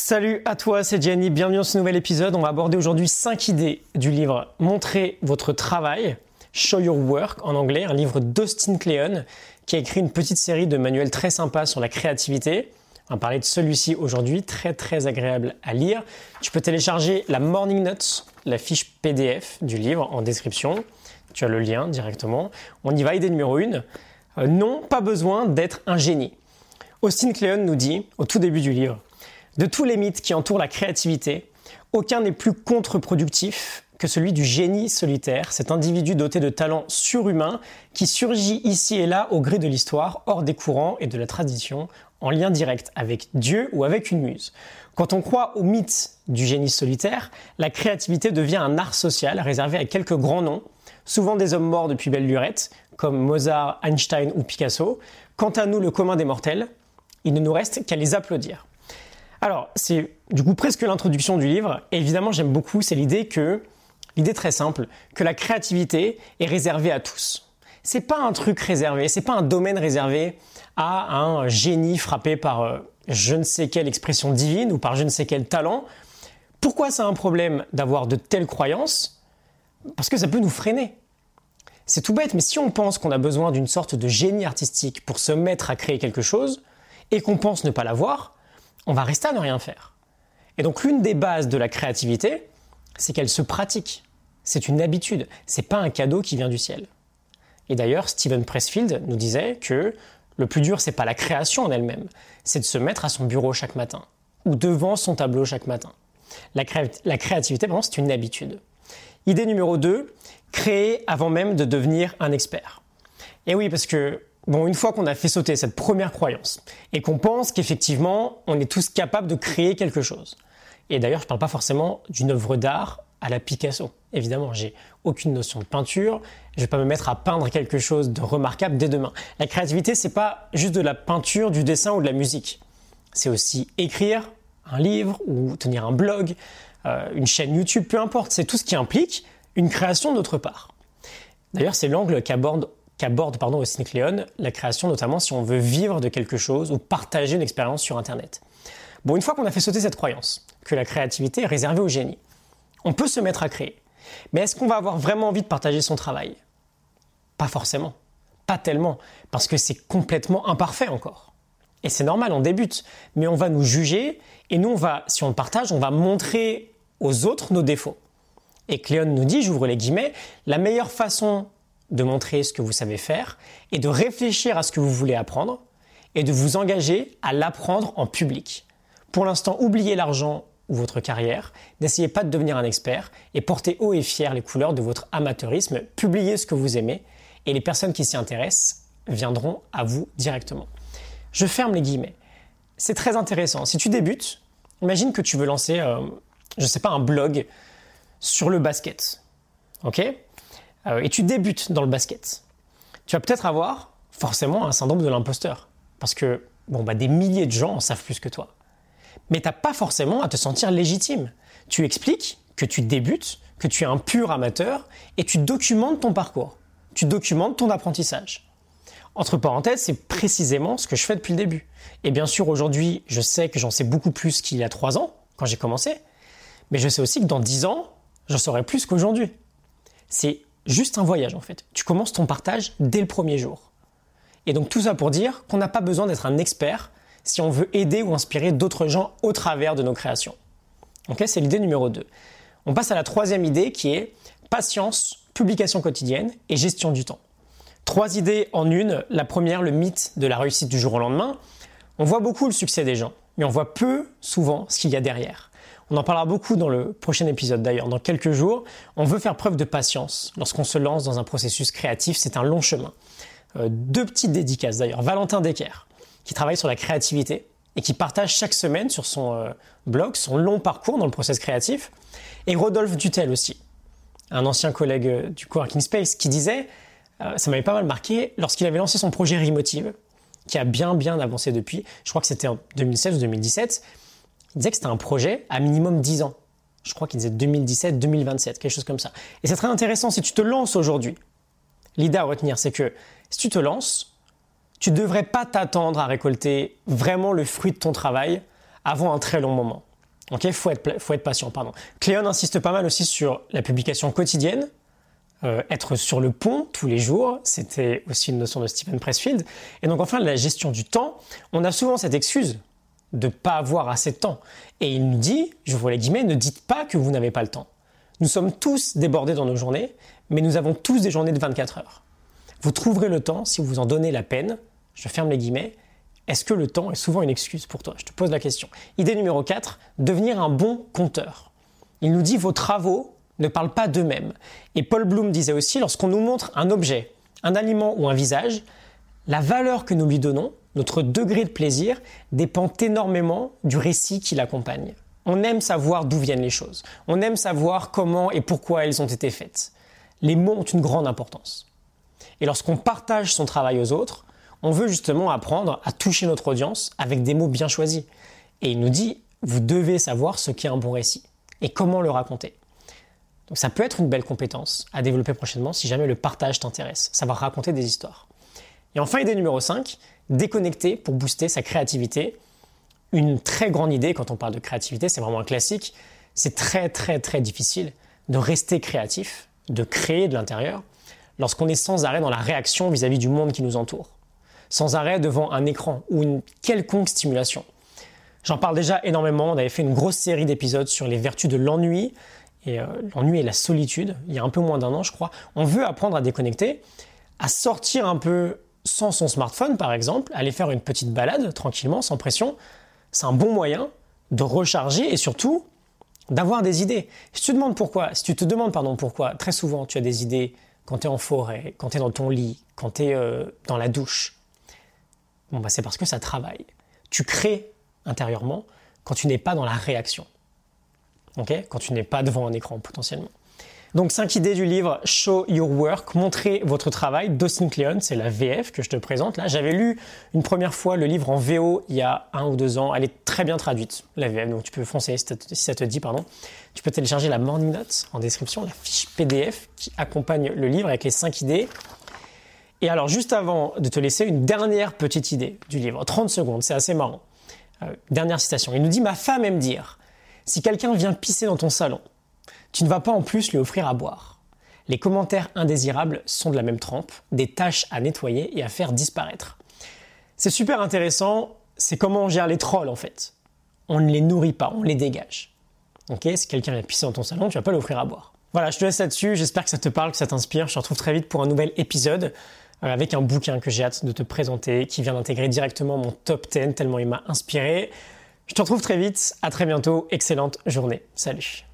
Salut à toi, c'est Jenny, bienvenue dans ce nouvel épisode. On va aborder aujourd'hui 5 idées du livre Montrer votre travail, Show Your Work en anglais, un livre d'Austin Kleon qui a écrit une petite série de manuels très sympas sur la créativité. On va parler de celui-ci aujourd'hui, très très agréable à lire. Tu peux télécharger la Morning Notes, la fiche PDF du livre en description. Tu as le lien directement. On y va, idée numéro 1. Euh, non, pas besoin d'être un génie. Austin Kleon nous dit, au tout début du livre, de tous les mythes qui entourent la créativité, aucun n'est plus contre-productif que celui du génie solitaire, cet individu doté de talents surhumains qui surgit ici et là au gré de l'histoire, hors des courants et de la tradition, en lien direct avec Dieu ou avec une muse. Quand on croit au mythe du génie solitaire, la créativité devient un art social réservé à quelques grands noms, souvent des hommes morts depuis belle lurette, comme Mozart, Einstein ou Picasso. Quant à nous, le commun des mortels, il ne nous reste qu'à les applaudir. Alors, c'est du coup presque l'introduction du livre. Et évidemment, j'aime beaucoup, c'est l'idée que, l'idée très simple, que la créativité est réservée à tous. C'est pas un truc réservé, c'est pas un domaine réservé à un génie frappé par euh, je ne sais quelle expression divine ou par je ne sais quel talent. Pourquoi c'est un problème d'avoir de telles croyances? Parce que ça peut nous freiner. C'est tout bête, mais si on pense qu'on a besoin d'une sorte de génie artistique pour se mettre à créer quelque chose, et qu'on pense ne pas l'avoir, on va rester à ne rien faire. Et donc l'une des bases de la créativité, c'est qu'elle se pratique. C'est une habitude, c'est pas un cadeau qui vient du ciel. Et d'ailleurs, Steven Pressfield nous disait que le plus dur, c'est pas la création en elle-même, c'est de se mettre à son bureau chaque matin ou devant son tableau chaque matin. La, créativité, vraiment, c'est une habitude. Idée numéro 2, créer avant même de devenir un expert. Et oui, parce que Bon, une fois qu'on a fait sauter cette première croyance et qu'on pense qu'effectivement on est tous capables de créer quelque chose. Et d'ailleurs, je ne parle pas forcément d'une œuvre d'art à la Picasso. Évidemment, j'ai aucune notion de peinture, je vais pas me mettre à peindre quelque chose de remarquable dès demain. La créativité, c'est pas juste de la peinture, du dessin ou de la musique. C'est aussi écrire un livre ou tenir un blog, euh, une chaîne YouTube, peu importe. C'est tout ce qui implique une création d'autre part. D'ailleurs, c'est l'angle qu'aborde qu'aborde pardon, Cléon la création, notamment si on veut vivre de quelque chose ou partager une expérience sur Internet. Bon, une fois qu'on a fait sauter cette croyance, que la créativité est réservée au génie, on peut se mettre à créer. Mais est-ce qu'on va avoir vraiment envie de partager son travail? Pas forcément. Pas tellement, parce que c'est complètement imparfait encore. Et c'est normal, on débute, mais on va nous juger, et nous, on va, si on partage, on va montrer aux autres nos défauts. Et Cléon nous dit, j'ouvre les guillemets, la meilleure façon de montrer ce que vous savez faire et de réfléchir à ce que vous voulez apprendre et de vous engager à l'apprendre en public. Pour l'instant, oubliez l'argent ou votre carrière, n'essayez pas de devenir un expert et portez haut et fier les couleurs de votre amateurisme, publiez ce que vous aimez et les personnes qui s'y intéressent viendront à vous directement. Je ferme les guillemets. C'est très intéressant. Si tu débutes, imagine que tu veux lancer, euh, je ne sais pas, un blog sur le basket. Ok? Et tu débutes dans le basket, tu vas peut-être avoir forcément un syndrome de l'imposteur. Parce que bon, bah, des milliers de gens en savent plus que toi. Mais tu n'as pas forcément à te sentir légitime. Tu expliques que tu débutes, que tu es un pur amateur, et tu documentes ton parcours. Tu documentes ton apprentissage. Entre parenthèses, c'est précisément ce que je fais depuis le début. Et bien sûr, aujourd'hui, je sais que j'en sais beaucoup plus qu'il y a trois ans, quand j'ai commencé. Mais je sais aussi que dans dix ans, j'en saurai plus qu'aujourd'hui. C'est juste un voyage en fait. Tu commences ton partage dès le premier jour. Et donc tout ça pour dire qu'on n'a pas besoin d'être un expert si on veut aider ou inspirer d'autres gens au travers de nos créations. Ok, c'est l'idée numéro 2. On passe à la troisième idée qui est patience, publication quotidienne et gestion du temps. Trois idées en une. La première, le mythe de la réussite du jour au lendemain. On voit beaucoup le succès des gens, mais on voit peu souvent ce qu'il y a derrière. On en parlera beaucoup dans le prochain épisode d'ailleurs, dans quelques jours. On veut faire preuve de patience lorsqu'on se lance dans un processus créatif, c'est un long chemin. Euh, deux petites dédicaces d'ailleurs. Valentin Decker, qui travaille sur la créativité et qui partage chaque semaine sur son euh, blog son long parcours dans le processus créatif. Et Rodolphe Dutel aussi, un ancien collègue euh, du Coworking Space, qui disait, ça m'avait pas mal marqué, lorsqu'il avait lancé son projet Remotive, qui a bien bien avancé depuis, je crois que c'était en 2016 ou 2017, il disait que c'était un projet à minimum 10 ans. Je crois qu'il disait 2017, 2027, quelque chose comme ça. Et c'est très intéressant si tu te lances aujourd'hui. L'idée à retenir, c'est que si tu te lances, tu ne devrais pas t'attendre à récolter vraiment le fruit de ton travail avant un très long moment. Ok, faut être, faut être patient, pardon. Cléon insiste pas mal aussi sur la publication quotidienne, euh, être sur le pont tous les jours, c'était aussi une notion de Stephen Pressfield. Et donc enfin, la gestion du temps, on a souvent cette excuse de ne pas avoir assez de temps. Et il nous dit, je vous les guillemets, ne dites pas que vous n'avez pas le temps. Nous sommes tous débordés dans nos journées, mais nous avons tous des journées de 24 heures. Vous trouverez le temps si vous en donnez la peine. Je ferme les guillemets. Est-ce que le temps est souvent une excuse pour toi? Je te pose la question. Idée numéro 4, devenir un bon compteur. Il nous dit vos travaux ne parlent pas d'eux-mêmes. Et Paul Bloom disait aussi, lorsqu'on nous montre un objet, un aliment ou un visage, la valeur que nous lui donnons, notre degré de plaisir, dépend énormément du récit qui l'accompagne. On aime savoir d'où viennent les choses. On aime savoir comment et pourquoi elles ont été faites. Les mots ont une grande importance. Et lorsqu'on partage son travail aux autres, on veut justement apprendre à toucher notre audience avec des mots bien choisis. Et il nous dit, vous devez savoir ce qu'est un bon récit et comment le raconter. Donc ça peut être une belle compétence à développer prochainement si jamais le partage t'intéresse, savoir raconter des histoires. Et enfin, idée numéro 5, déconnecter pour booster sa créativité. Une très grande idée quand on parle de créativité, c'est vraiment un classique. C'est très très très difficile de rester créatif, de créer de l'intérieur, lorsqu'on est sans arrêt dans la réaction vis-à-vis -vis du monde qui nous entoure, sans arrêt devant un écran ou une quelconque stimulation. J'en parle déjà énormément, on avait fait une grosse série d'épisodes sur les vertus de l'ennui, et euh, l'ennui et la solitude, il y a un peu moins d'un an je crois, on veut apprendre à déconnecter, à sortir un peu sans son smartphone par exemple, aller faire une petite balade tranquillement, sans pression, c'est un bon moyen de recharger et surtout d'avoir des idées. Si tu demandes pourquoi, si tu te demandes pardon pourquoi, très souvent tu as des idées quand tu es en forêt, quand tu es dans ton lit, quand tu es euh, dans la douche, bon bah c'est parce que ça travaille. Tu crées intérieurement quand tu n'es pas dans la réaction quand tu n'es pas devant un écran potentiellement. Donc 5 idées du livre Show Your Work, montrer votre travail d'Austin Kleon, c'est la VF que je te présente là. J'avais lu une première fois le livre en VO il y a un ou deux ans, elle est très bien traduite, la VF, donc tu peux foncer si ça te dit, pardon. Tu peux télécharger la Morning Note en description, la fiche PDF qui accompagne le livre avec les 5 idées. Et alors juste avant de te laisser une dernière petite idée du livre, 30 secondes, c'est assez marrant. Euh, dernière citation, il nous dit ma femme aime dire si quelqu'un vient pisser dans ton salon, tu ne vas pas en plus lui offrir à boire. Les commentaires indésirables sont de la même trempe, des tâches à nettoyer et à faire disparaître. C'est super intéressant, c'est comment on gère les trolls en fait. On ne les nourrit pas, on les dégage. Ok, si quelqu'un vient pisser dans ton salon, tu vas pas l'offrir à boire. Voilà, je te laisse là-dessus, j'espère que ça te parle, que ça t'inspire. Je te retrouve très vite pour un nouvel épisode euh, avec un bouquin que j'ai hâte de te présenter, qui vient d'intégrer directement mon top 10 tellement il m'a inspiré. Je te retrouve très vite, à très bientôt, excellente journée, salut